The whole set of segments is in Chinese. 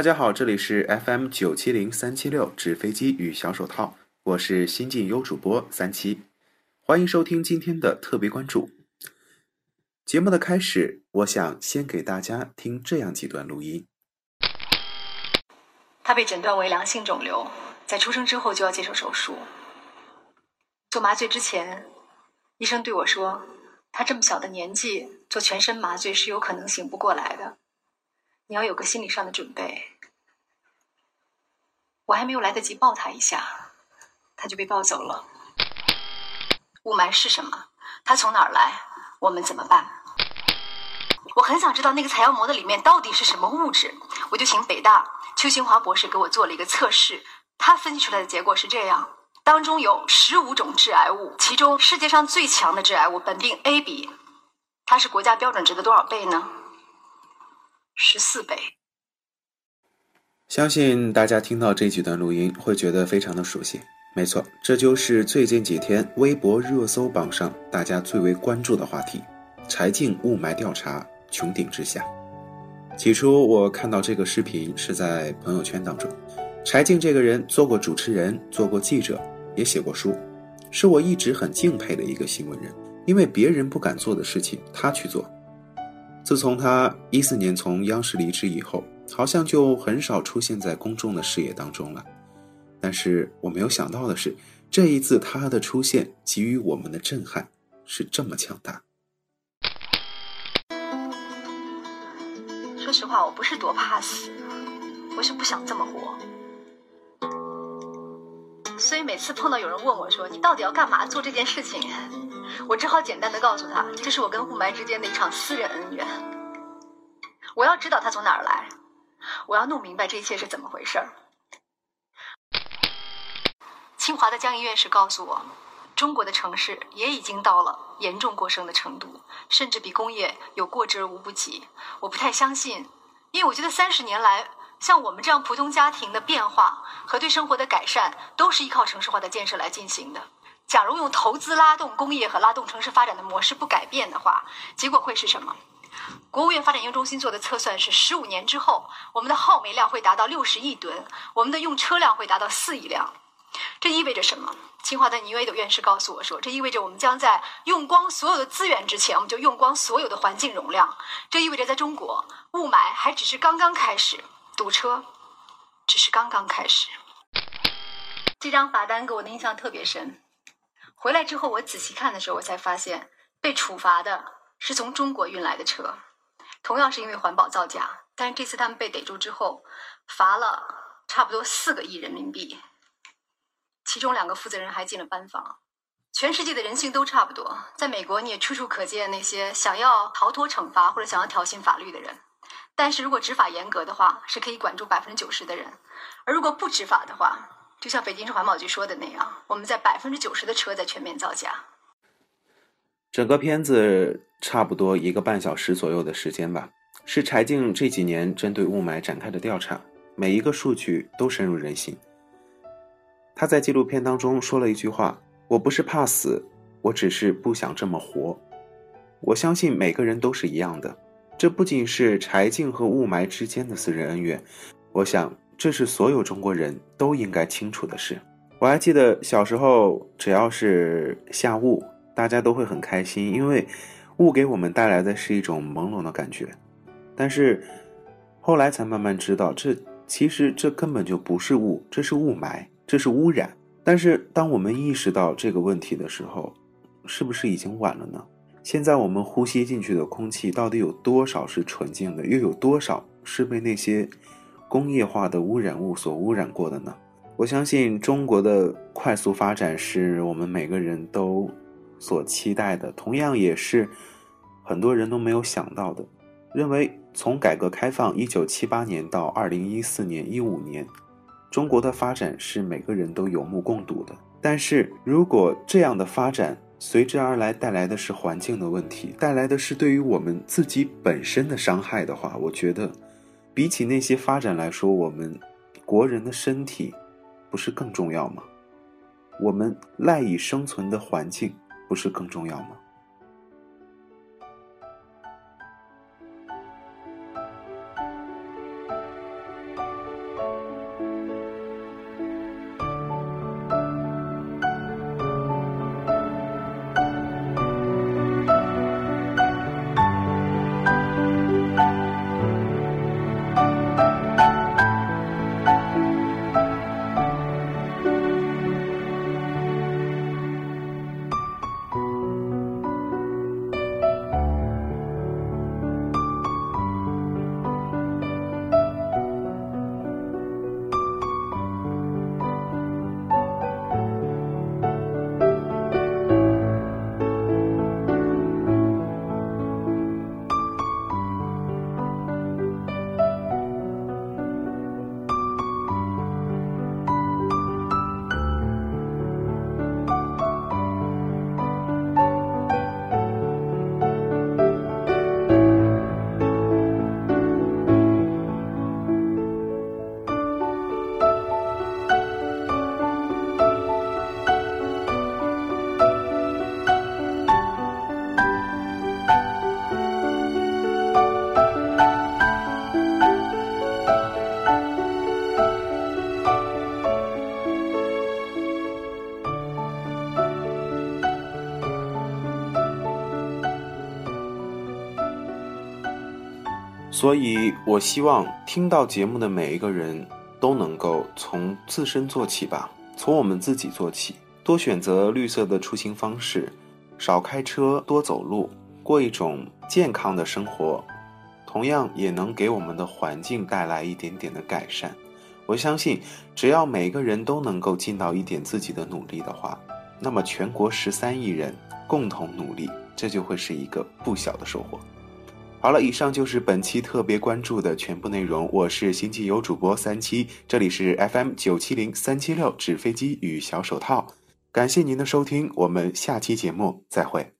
大家好，这里是 FM 九七零三七六纸飞机与小手套，我是新晋优主播三七，欢迎收听今天的特别关注。节目的开始，我想先给大家听这样几段录音。他被诊断为良性肿瘤，在出生之后就要接受手术。做麻醉之前，医生对我说，他这么小的年纪做全身麻醉是有可能醒不过来的。你要有个心理上的准备。我还没有来得及抱他一下，他就被抱走了。雾霾是什么？它从哪儿来？我们怎么办？我很想知道那个采样膜的里面到底是什么物质，我就请北大邱新华博士给我做了一个测试。他分析出来的结果是这样：当中有十五种致癌物，其中世界上最强的致癌物苯并 A 比，它是国家标准值的多少倍呢？十四倍。相信大家听到这几段录音会觉得非常的熟悉。没错，这就是最近几天微博热搜榜上大家最为关注的话题——柴静雾霾调查穹顶之下。起初我看到这个视频是在朋友圈当中，柴静这个人做过主持人，做过记者，也写过书，是我一直很敬佩的一个新闻人，因为别人不敢做的事情，他去做。自从他一四年从央视离职以后，好像就很少出现在公众的视野当中了。但是我没有想到的是，这一次他的出现给予我们的震撼是这么强大。说实话，我不是多怕死，我是不想这么活。所以每次碰到有人问我说：“你到底要干嘛做这件事情？”我只好简单的告诉他，这是我跟雾霾之间的一场私人恩怨。我要知道他从哪儿来，我要弄明白这一切是怎么回事儿。清华的江医院士告诉我，中国的城市也已经到了严重过剩的程度，甚至比工业有过之而无不及。我不太相信，因为我觉得三十年来，像我们这样普通家庭的变化和对生活的改善，都是依靠城市化的建设来进行的。假如用投资拉动工业和拉动城市发展的模式不改变的话，结果会是什么？国务院发展研究中心做的测算是，十五年之后，我们的耗煤量会达到六十亿吨，我们的用车量会达到四亿辆。这意味着什么？清华的倪维斗院士告诉我说，这意味着我们将在用光所有的资源之前，我们就用光所有的环境容量。这意味着在中国，雾霾还只是刚刚开始，堵车只是刚刚开始。这张罚单给我的印象特别深。回来之后，我仔细看的时候，我才发现被处罚的是从中国运来的车，同样是因为环保造假。但是这次他们被逮住之后，罚了差不多四个亿人民币，其中两个负责人还进了班房。全世界的人性都差不多，在美国你也处处可见那些想要逃脱惩罚或者想要挑衅法律的人。但是如果执法严格的话，是可以管住百分之九十的人；而如果不执法的话，就像北京市环保局说的那样，我们在百分之九十的车在全面造假。整个片子差不多一个半小时左右的时间吧，是柴静这几年针对雾霾展开的调查，每一个数据都深入人心。他在纪录片当中说了一句话：“我不是怕死，我只是不想这么活。”我相信每个人都是一样的，这不仅是柴静和雾霾之间的私人恩怨，我想。这是所有中国人都应该清楚的事。我还记得小时候，只要是下雾，大家都会很开心，因为雾给我们带来的是一种朦胧的感觉。但是后来才慢慢知道，这其实这根本就不是雾，这是雾霾，这是污染。但是当我们意识到这个问题的时候，是不是已经晚了呢？现在我们呼吸进去的空气到底有多少是纯净的，又有多少是被那些？工业化的污染物所污染过的呢？我相信中国的快速发展是我们每个人都所期待的，同样也是很多人都没有想到的。认为从改革开放一九七八年到二零一四年一五年，中国的发展是每个人都有目共睹的。但是如果这样的发展随之而来带来的是环境的问题，带来的是对于我们自己本身的伤害的话，我觉得。比起那些发展来说，我们国人的身体不是更重要吗？我们赖以生存的环境不是更重要吗？所以，我希望听到节目的每一个人都能够从自身做起吧，从我们自己做起，多选择绿色的出行方式，少开车，多走路，过一种健康的生活，同样也能给我们的环境带来一点点的改善。我相信，只要每个人都能够尽到一点自己的努力的话，那么全国十三亿人共同努力，这就会是一个不小的收获。好了，以上就是本期特别关注的全部内容。我是星际游主播三七，这里是 FM 九七零三七六纸飞机与小手套。感谢您的收听，我们下期节目再会。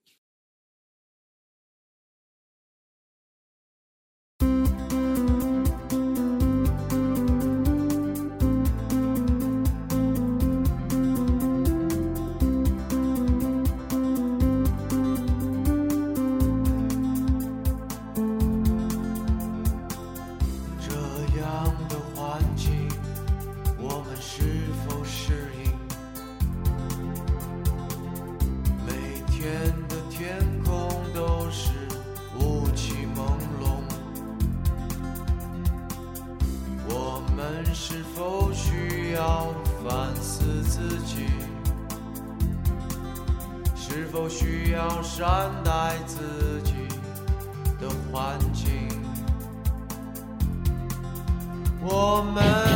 自己是否需要善待自己的环境？我们。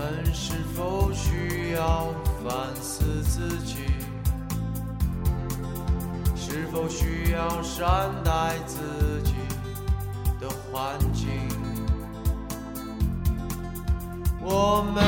我们是否需要反思自己？是否需要善待自己的环境？我们